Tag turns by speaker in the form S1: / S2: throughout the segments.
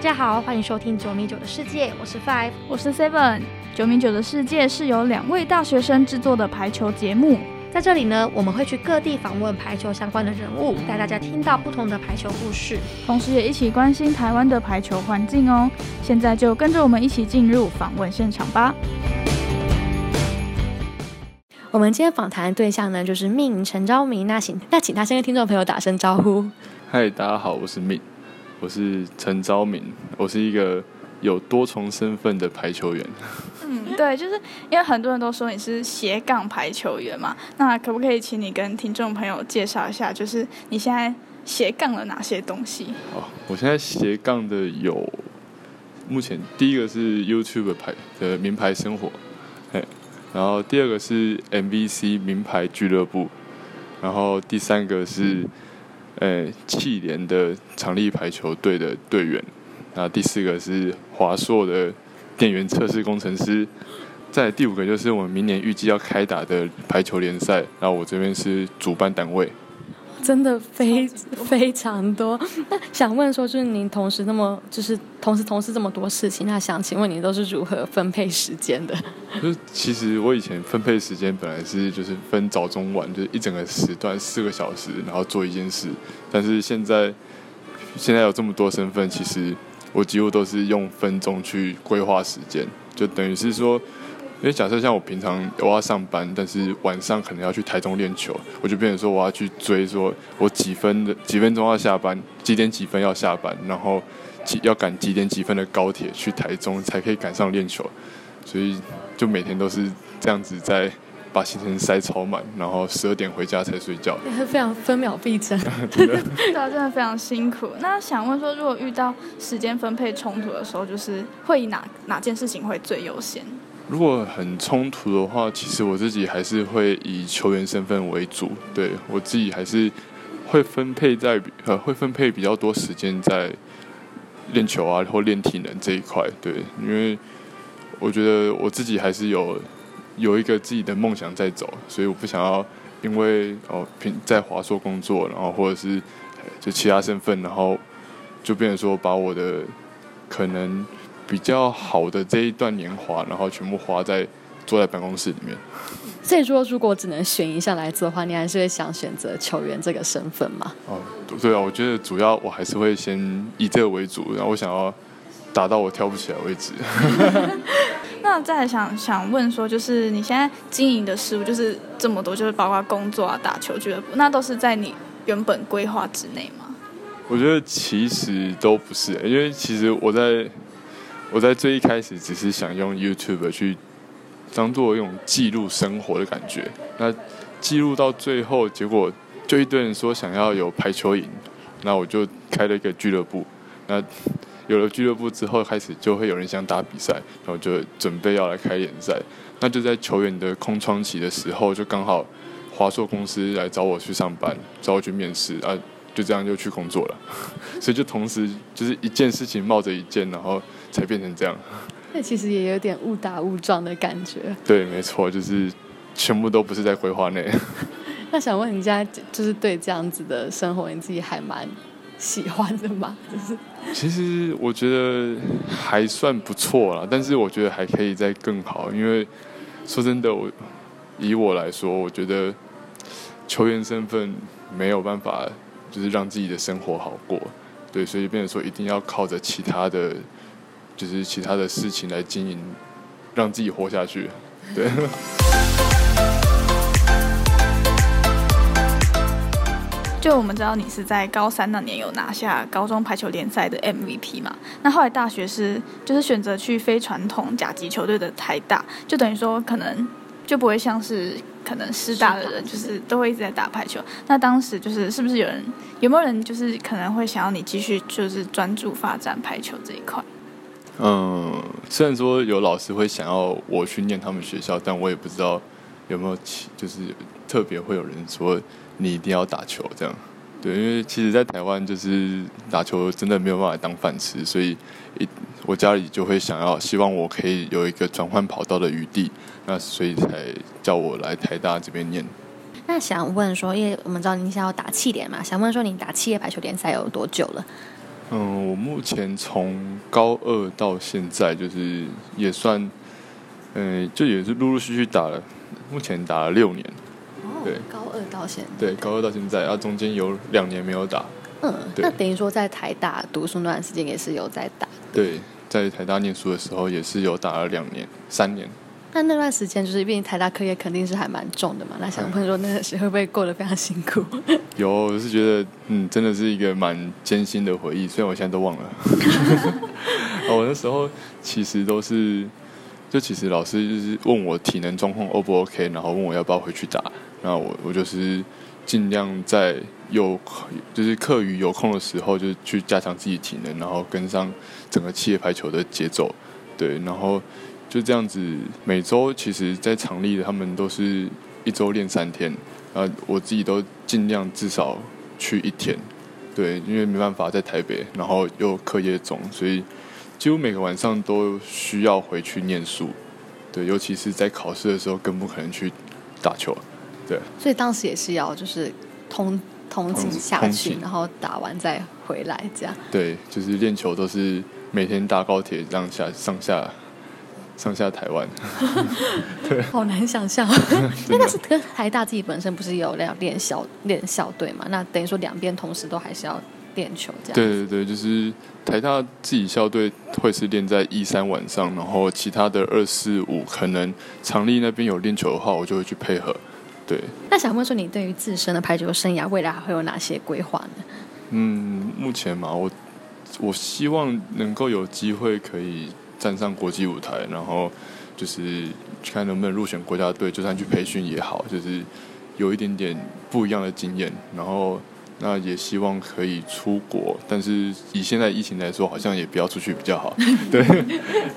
S1: 大家好，欢迎收听九米九的世界，我是 Five，
S2: 我是 Seven。九米九的世界是由两位大学生制作的排球节目，
S1: 在这里呢，我们会去各地访问排球相关的人物，带大家听到不同的排球故事，
S2: 同时也一起关心台湾的排球环境哦。现在就跟着我们一起进入访问现场吧。
S1: 我们今天访谈的对象呢，就是命陈昭明。那请那请他先跟听众朋友打声招呼。
S3: 嗨，大家好，我是命，我是陈昭明，我是一个有多重身份的排球员。
S2: 嗯，对，就是因为很多人都说你是斜杠排球员嘛，那可不可以请你跟听众朋友介绍一下，就是你现在斜杠了哪些东西？
S3: 哦，我现在斜杠的有，目前第一个是 YouTube 排的名牌生活，嘿。然后第二个是 MVC 名牌俱乐部，然后第三个是，呃，气联的长立排球队的队员，然后第四个是华硕的电源测试工程师，在第五个就是我们明年预计要开打的排球联赛，然后我这边是主办单位。
S1: 真的非非常多。那想问说，就是您同时那么，就是同时同时这么多事情，那想请问你都是如何分配时间的？
S3: 就其实我以前分配时间本来是就是分早中晚，就是一整个时段四个小时，然后做一件事。但是现在现在有这么多身份，其实我几乎都是用分钟去规划时间，就等于是说。因为假设像我平常我要上班，但是晚上可能要去台中练球，我就变成说我要去追，说我几分的几分钟要下班，几点几分要下班，然后几要赶几点几分的高铁去台中才可以赶上练球，所以就每天都是这样子在把行程塞超满，然后十二点回家才睡觉，
S1: 非常分秒必争
S2: 对啊，真的非常辛苦。那想问说，如果遇到时间分配冲突的时候，就是会以哪哪件事情会最优先？
S3: 如果很冲突的话，其实我自己还是会以球员身份为主，对我自己还是会分配在呃会分配比较多时间在练球啊或练体能这一块，对，因为我觉得我自己还是有有一个自己的梦想在走，所以我不想要因为哦平在华硕工作，然后或者是就其他身份，然后就变成说把我的可能。比较好的这一段年华，然后全部花在坐在办公室里面。
S1: 所以说，如果只能选一项来做的话，你还是会想选择球员这个身份吗？
S3: 哦，对啊，我觉得主要我还是会先以这个为主，然后我想要打到我跳不起来为止。
S2: 那再想想问说，就是你现在经营的事物就是这么多，就是包括工作啊、打球俱乐部，那都是在你原本规划之内吗？
S3: 我觉得其实都不是，因为其实我在。我在最一开始只是想用 YouTube 去当做一种记录生活的感觉，那记录到最后，结果就一堆人说想要有排球营，那我就开了一个俱乐部。那有了俱乐部之后，开始就会有人想打比赛，然后就准备要来开联赛。那就在球员的空窗期的时候，就刚好华硕公司来找我去上班，找我去面试啊，就这样就去工作了。所以就同时就是一件事情冒着一件，然后。才变成这样，
S1: 那其实也有点误打误撞的感觉。
S3: 对，没错，就是全部都不是在规划内。
S1: 那想问你，现在就是对这样子的生活，你自己还蛮喜欢的吗？就是，
S3: 其实我觉得还算不错啦，但是我觉得还可以再更好。因为说真的，我以我来说，我觉得球员身份没有办法，就是让自己的生活好过。对，所以变成说一定要靠着其他的。就是其他的事情来经营，让自己活下去。对。
S2: 就我们知道你是在高三那年有拿下高中排球联赛的 MVP 嘛？那后来大学是就是选择去非传统甲级球队的台大，就等于说可能就不会像是可能师大的人，就是都会一直在打排球。那当时就是是不是有人有没有人就是可能会想要你继续就是专注发展排球这一块？
S3: 嗯，虽然说有老师会想要我去念他们学校，但我也不知道有没有就是特别会有人说你一定要打球这样。对，因为其实，在台湾就是打球真的没有办法当饭吃，所以一我家里就会想要希望我可以有一个转换跑道的余地，那所以才叫我来台大这边念。
S1: 那想问说，因为我们知道您想要打气联嘛，想问说你打企业排球联赛有多久了？
S3: 嗯，我目前从高二到现在，就是也算，嗯，就也是陆陆续续打了，目前打了六年。
S1: 哦，
S3: 对
S1: 高二到现在。
S3: 对，高二到现在，然后中间有两年没有打。
S1: 嗯，
S3: 对
S1: 那等于说在台大读书那段时间也是有在打。
S3: 对，在台大念书的时候也是有打了两年、三年。
S1: 那那段时间就是，毕竟台大课业肯定是还蛮重的嘛。那想问说，那个时候会不会过得非常辛苦？
S3: 有，我是觉得，嗯，真的是一个蛮艰辛的回忆，虽然我现在都忘了。哦我那时候其实都是，就其实老师就是问我体能状况 O 不 OK，然后问我要不要回去打，然后我我就是尽量在有就是课余有空的时候，就去加强自己体能，然后跟上整个企业排球的节奏，对，然后就这样子，每周其实，在场里他们都是一周练三天，啊，我自己都尽量至少去一天，对，因为没办法在台北，然后又课业重，所以几乎每个晚上都需要回去念书，对，尤其是在考试的时候，更不可能去打球，对，
S1: 所以当时也是要就是通通勤下去，然后打完再回来这样。
S3: 对，就是练球都是每天搭高铁这样下上下上下台湾，对
S1: 好难想象。那但是跟台大自己本身不是有要练校练校队嘛？那等于说两边同时都还是要练球这样。
S3: 对对对，就是台大自己校队会是练在一三晚上，然后其他的二四五可能场地那边有练球的话，我就会去配合。对，
S1: 那想问说，你对于自身的排球生涯未来还会有哪些规划呢？
S3: 嗯，目前嘛，我我希望能够有机会可以站上国际舞台，然后就是看能不能入选国家队，就算去培训也好，就是有一点点不一样的经验，然后那也希望可以出国，但是以现在疫情来说，好像也不要出去比较好。对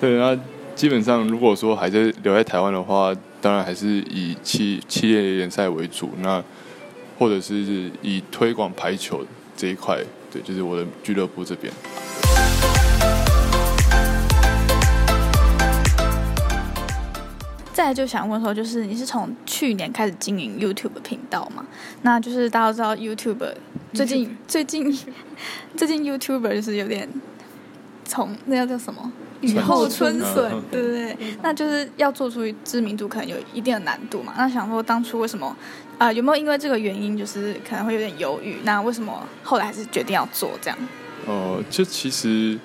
S3: 对，那基本上如果说还在留在台湾的话，当然还是以企企业联赛为主，那或者是以推广排球这一块，对，就是我的俱乐部这边。
S2: 再来就想问说，就是你是从去年开始经营 YouTube 频道嘛？那就是大家都知道 YouTube 最近最近最近 YouTuber 就是有点从那叫叫什么雨后春笋
S3: 嗯，
S2: 对不对？那就是要做出知名度，可能有一定的难度嘛。那想说当初为什么啊、有没有因为这个原因，就是可能会有点犹豫？那为什么后来还是决定要做这样？
S3: 哦、就其实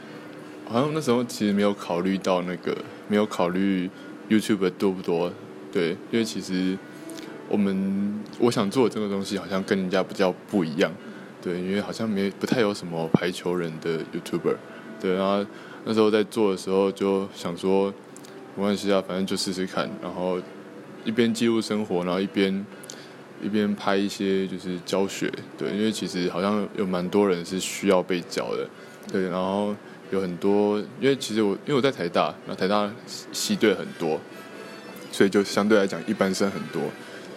S3: 好像那时候其实没有考虑到那个，没有考虑 YouTube 多不多，对，因为其实我们我想做的这个东西好像跟人家比较不一样，对，因为好像没不太有什么排球人的 YouTuber，对，然后那时候在做的时候就想说，没关系啊，反正就试试看，然后一边记录生活，然后一边一边拍一些就是教学，对，因为其实好像有蛮多人是需要被教的，对，然后有很多，因为其实我因为我在台大，那台大系队很多，所以就相对来讲一般生很多，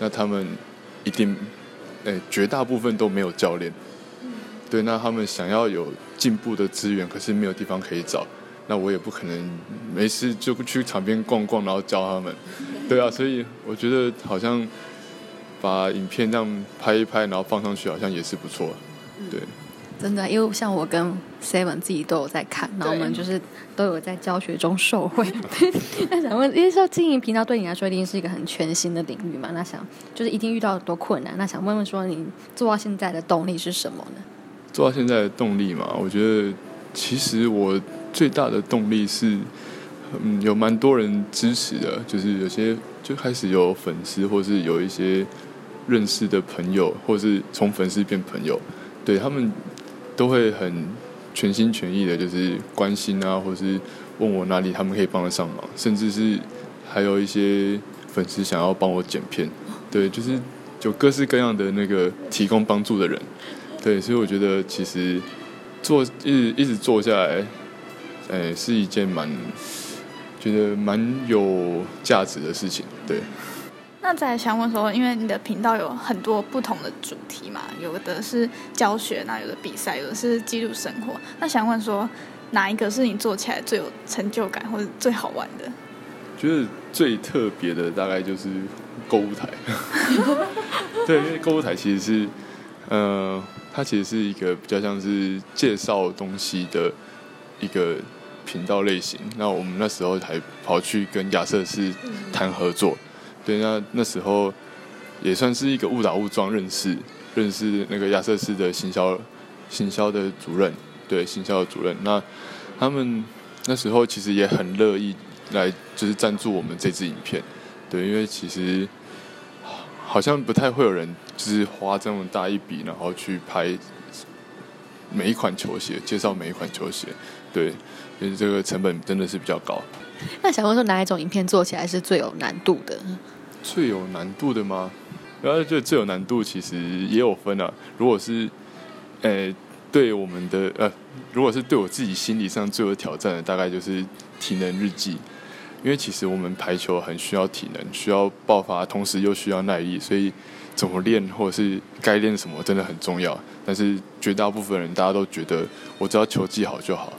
S3: 那他们一定，诶、绝大部分都没有教练，对，那他们想要有进步的资源，可是没有地方可以找，那我也不可能没事就去场边逛逛，然后教他们，对啊，所以我觉得好像把影片这样拍一拍，然后放上去，好像也是不错，对。
S1: 真的，因为像我跟 Seven 自己都有在看，然后我们就是都有在教学中受惠。那想问，因为说经营频道对你来说一定是一个很全新的领域嘛？那想就是一定遇到很多困难。那想问问说，你做到现在的动力是什么呢？
S3: 做到现在的动力嘛，我觉得其实我最大的动力是，嗯，有蛮多人支持的，就是有些就开始有粉丝，或是有一些认识的朋友，或是从粉丝变朋友，对他们都会很全心全意的，就是关心啊，或是问我哪里他们可以帮得上忙，甚至是还有一些粉丝想要帮我剪片，对，就是有各式各样的那个提供帮助的人。对，所以我觉得其实做一直一直做下来，诶、是一件蛮觉得蛮有价值的事情。对，
S2: 那再想问说，因为你的频道有很多不同的主题嘛，有的是教学，那有的比赛，有的是记录生活。那想问说，哪一个是你做起来最有成就感或者最好玩的？
S3: 觉得最特别的大概就是购物台。对，因为购物台其实是，呃，它其实是一个比较像是介绍东西的一个频道类型。那我们那时候还跑去跟亚瑟士谈合作，对，那那时候也算是一个误打误撞认识，认识那个亚瑟士的行销行销的主任，对，行销的主任。那他们那时候其实也很乐意来，就是赞助我们这支影片，对，因为其实好像不太会有人就是花这么大一笔，然后去拍每一款球鞋，介绍每一款球鞋，对，所以这个成本真的是比较高。
S1: 那想问说，哪一种影片做起来是最有难度的？
S3: 最有难度的吗？然后就最有难度，其实也有分啊。如果是，呃，对我们的呃，如果是对我自己心理上最有挑战的，大概就是体能日记。因为其实我们排球很需要体能，需要爆发，同时又需要耐力，所以怎么练或者是该练什么真的很重要。但是绝大部分人大家都觉得我只要球技好就好，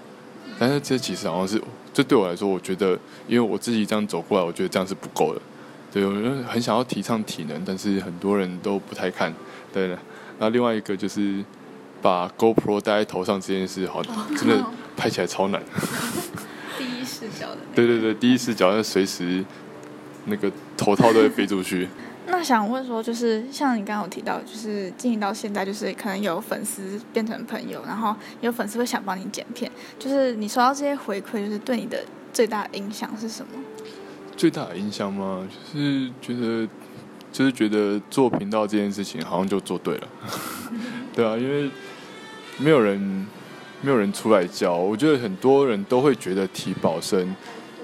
S3: 但是这其实好像是，这对我来说，我觉得因为我自己这样走过来，我觉得这样是不够的。对，我就很想要提倡体能，但是很多人都不太看。对的，那另外一个就是把 GoPro 戴在头上这件事，好真的拍起来超难。
S2: 第一视角的。
S3: 对对对，第一视角要随时那个头套都会飞出去。
S2: 那想问说，就是像你刚刚有提到，就是经营到现在，就是可能有粉丝变成朋友，然后有粉丝会想帮你剪片，就是你收到这些回馈，就是对你的最大影响是什么？
S3: 最大的影响吗？就是觉得，就是觉得做频道这件事情好像就做对了，对啊，因为没有人没有人出来教，我觉得很多人都会觉得提保生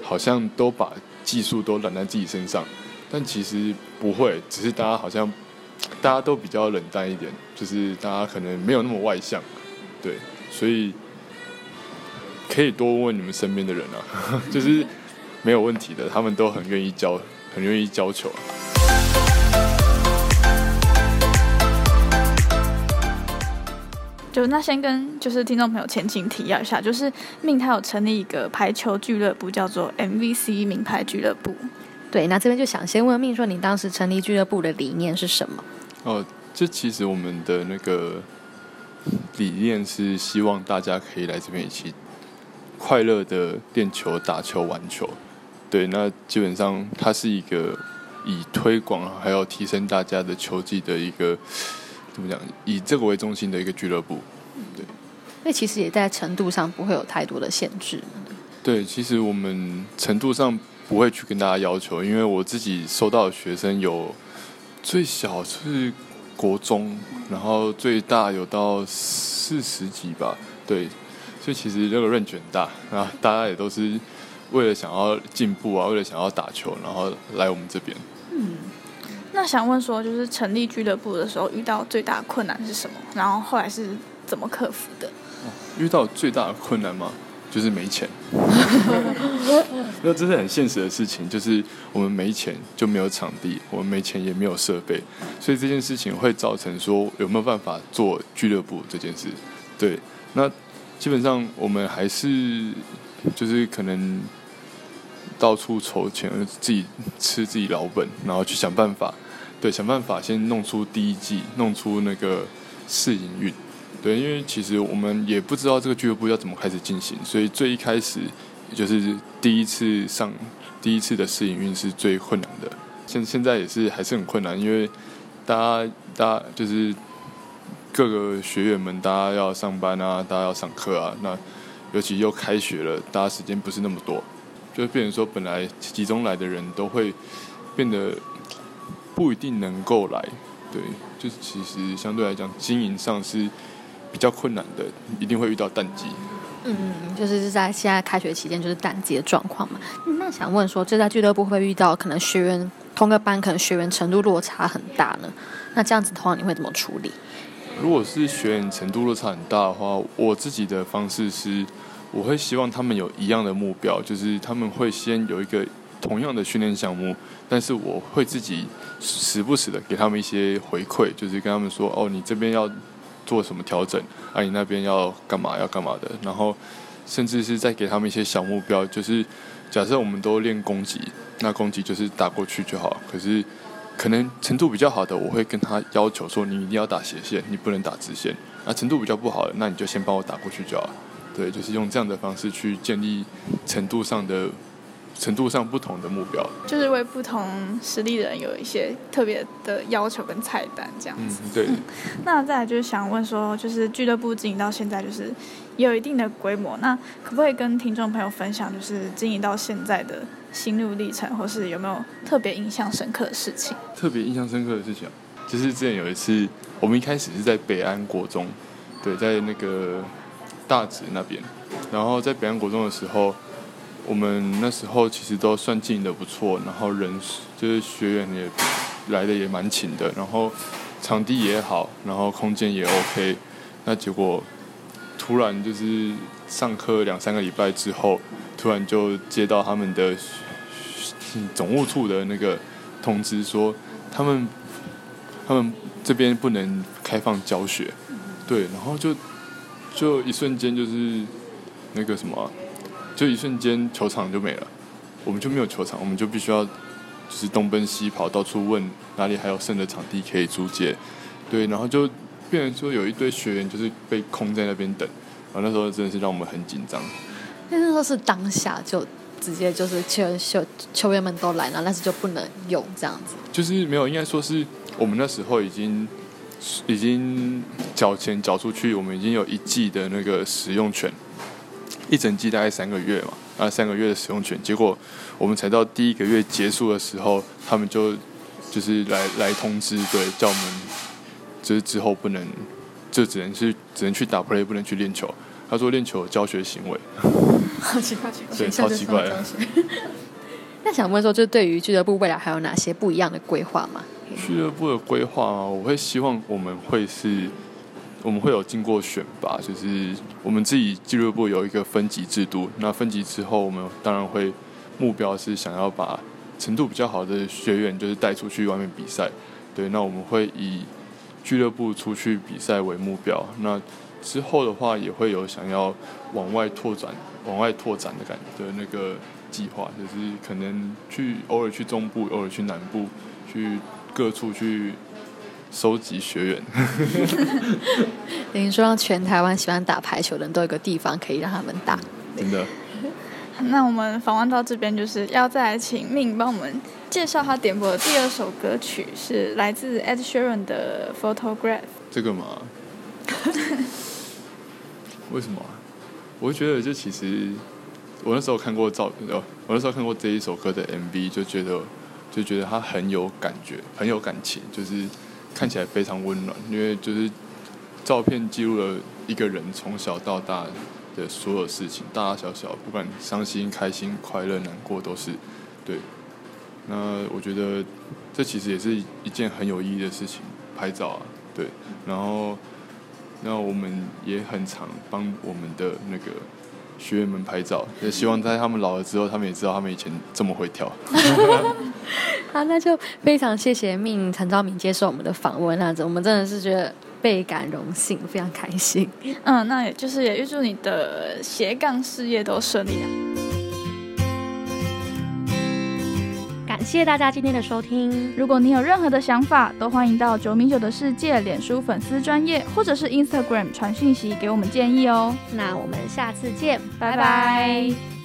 S3: 好像都把技术都揽在自己身上，但其实不会，只是大家好像大家都比较冷淡一点，就是大家可能没有那么外向，对，所以可以多问问你们身边的人啊，就是。没有问题的，他们都很愿意教，很愿意教球。
S2: 就那先跟就是听众朋友前情提要一下，就是命他有成立一个排球俱乐部，叫做 MVC 名牌俱乐部。
S1: 对，那这边就想先问命说，你当时成立俱乐部的理念是什么？
S3: 哦，这其实我们的那个理念是希望大家可以来这边一起快乐的练球、打球、玩球。对，那基本上它是一个以推广还有提升大家的球技的一个怎么讲？以这个为中心的一个俱乐部。对，
S1: 那其实也在程度上不会有太多的限制。
S3: 对，其实我们程度上不会去跟大家要求，因为我自己收到的学生有最小是国中，然后最大有到四十几吧。对，所以其实这个任卷大，然后大家也都是。为了想要进步啊，为了想要打球，然后来我们这边。
S2: 嗯，那想问说，就是成立俱乐部的时候遇到最大的困难是什么？然后后来是怎么克服的？
S3: 遇到最大的困难吗？就是没钱。那这是很现实的事情，就是我们没钱就没有场地，我们没钱也没有设备，所以这件事情会造成说有没有办法做俱乐部这件事？对，那基本上我们还是就是可能。到处筹钱，自己吃自己老本，然后去想办法，对，想办法先弄出第一季，弄出那个试营运，对，因为其实我们也不知道这个俱乐部要怎么开始进行，所以最一开始就是第一次上第一次的试营运是最困难的，现现在也是还是很困难，因为大家大家就是各个学员们，大家要上班啊，大家要上课啊，那尤其又开学了，大家时间不是那么多。就变成说，本来集中来的人都会变得不一定能够来，对，就是其实相对来讲，经营上是比较困难的，一定会遇到淡季。
S1: 嗯，就是在现在开学期间，就是淡季的状况嘛。那想问说，这在俱乐部会遇到可能学员同个班，可能学员程度落差很大呢？那这样子的话，你会怎么处理？
S3: 如果是学员程度落差很大的话，我自己的方式是。我会希望他们有一样的目标，就是他们会先有一个同样的训练项目，但是我会自己时不时的给他们一些回馈，就是跟他们说：“哦，你这边要做什么调整，啊，你那边要干嘛要干嘛的。”然后甚至是再给他们一些小目标，就是假设我们都练攻击，那攻击就是打过去就好。可是可能程度比较好的，我会跟他要求说：“你一定要打斜线，你不能打直线。”啊，程度比较不好的，那你就先帮我打过去就好。对，就是用这样的方式去建立程度上的。程度上不同的目标，
S2: 就是为不同实力的人有一些特别的要求跟菜单这样子。
S3: 嗯，对。
S2: 那再来就是想问说，就是俱乐部经营到现在就是有一定的规模，那可不可以跟听众朋友分享，就是经营到现在的心路历程，或是有没有特别印象深刻的事情？
S3: 特别印象深刻的事情，就是之前有一次，我们一开始是在北安国中，对，在那个大直那边，然后在北安国中的时候。我们那时候其实都算经营的不错，然后人就是学员也来的也蛮勤的，然后场地也好，然后空间也 OK。那结果突然就是上课两三个礼拜之后，突然就接到他们的总务处的那个通知，说他们他们这边不能开放教学，对，然后就就一瞬间就是那个什么。就一瞬间，球场就没了，我们就没有球场，我们就必须要就是东奔西跑，到处问哪里还有剩的场地可以租借。对，然后就变成说有一堆学员就是被空在那边等，然后那时候真的是让我们很紧张。
S1: 那时候是当下就直接就是球球球员们都来了，但是就不能用这样子。
S3: 就是没有，应该说是我们那时候已经已经缴钱缴出去，我们已经有一季的那个使用权。一整季大概三个月嘛，啊，三个月的使用权，结果我们才到第一个月结束的时候，他们就就是来来通知，对，叫我们就是之后不能，就只能是只能去打 play，不能去练球。他说练球教学行为，
S1: 好奇怪，
S3: 对，超奇怪。
S1: 那想问说，就对于俱乐部未来还有哪些不一样的规划吗？
S3: 俱乐部的规划啊，我会希望我们会是。我们会有经过选拔，就是我们自己俱乐部有一个分级制度。那分级之后，我们当然会目标是想要把程度比较好的学员，就是带出去外面比赛。对，那我们会以俱乐部出去比赛为目标。那之后的话，也会有想要往外拓展、往外拓展的感觉的那个计划，就是可能去偶尔去中部，偶尔去南部，去各处去。收集学员，
S1: 等于说让全台湾喜欢打排球的人都有个地方可以让他们打。
S3: 真的。
S2: 那我们访问到这边，就是要再来请命帮我们介绍他点播的第二首歌曲，是来自 Ed Sheeran 的《Photograph》。
S3: 这个嘛？为什么？我觉得，就其实我那时候看过照，哦，我那时候看过这一首歌的 MV，就觉得就觉得他很有感觉，很有感情，就是。看起来非常温暖，因为就是照片记录了一个人从小到大的所有事情，大大小小，不管伤心、开心、快乐、难过，都是对。那我觉得这其实也是一件很有意义的事情，拍照啊，对。然后，那我们也很常帮我们的那个。学员们拍照，也希望在他们老了之后，他们也知道他们以前这么会跳。
S1: 好，那就非常谢谢命陈昭敏接受我们的访问，那我们真的是觉得倍感荣幸，非常开心。
S2: 嗯，那也就是也预祝你的斜杠事业都顺利。
S1: 谢谢大家今天的收听。
S2: 如果你有任何的想法，都欢迎到九米九的世界脸书粉丝专业，或者是 Instagram 传讯息给我们建议哦。
S1: 那我们下次见，
S2: 拜拜。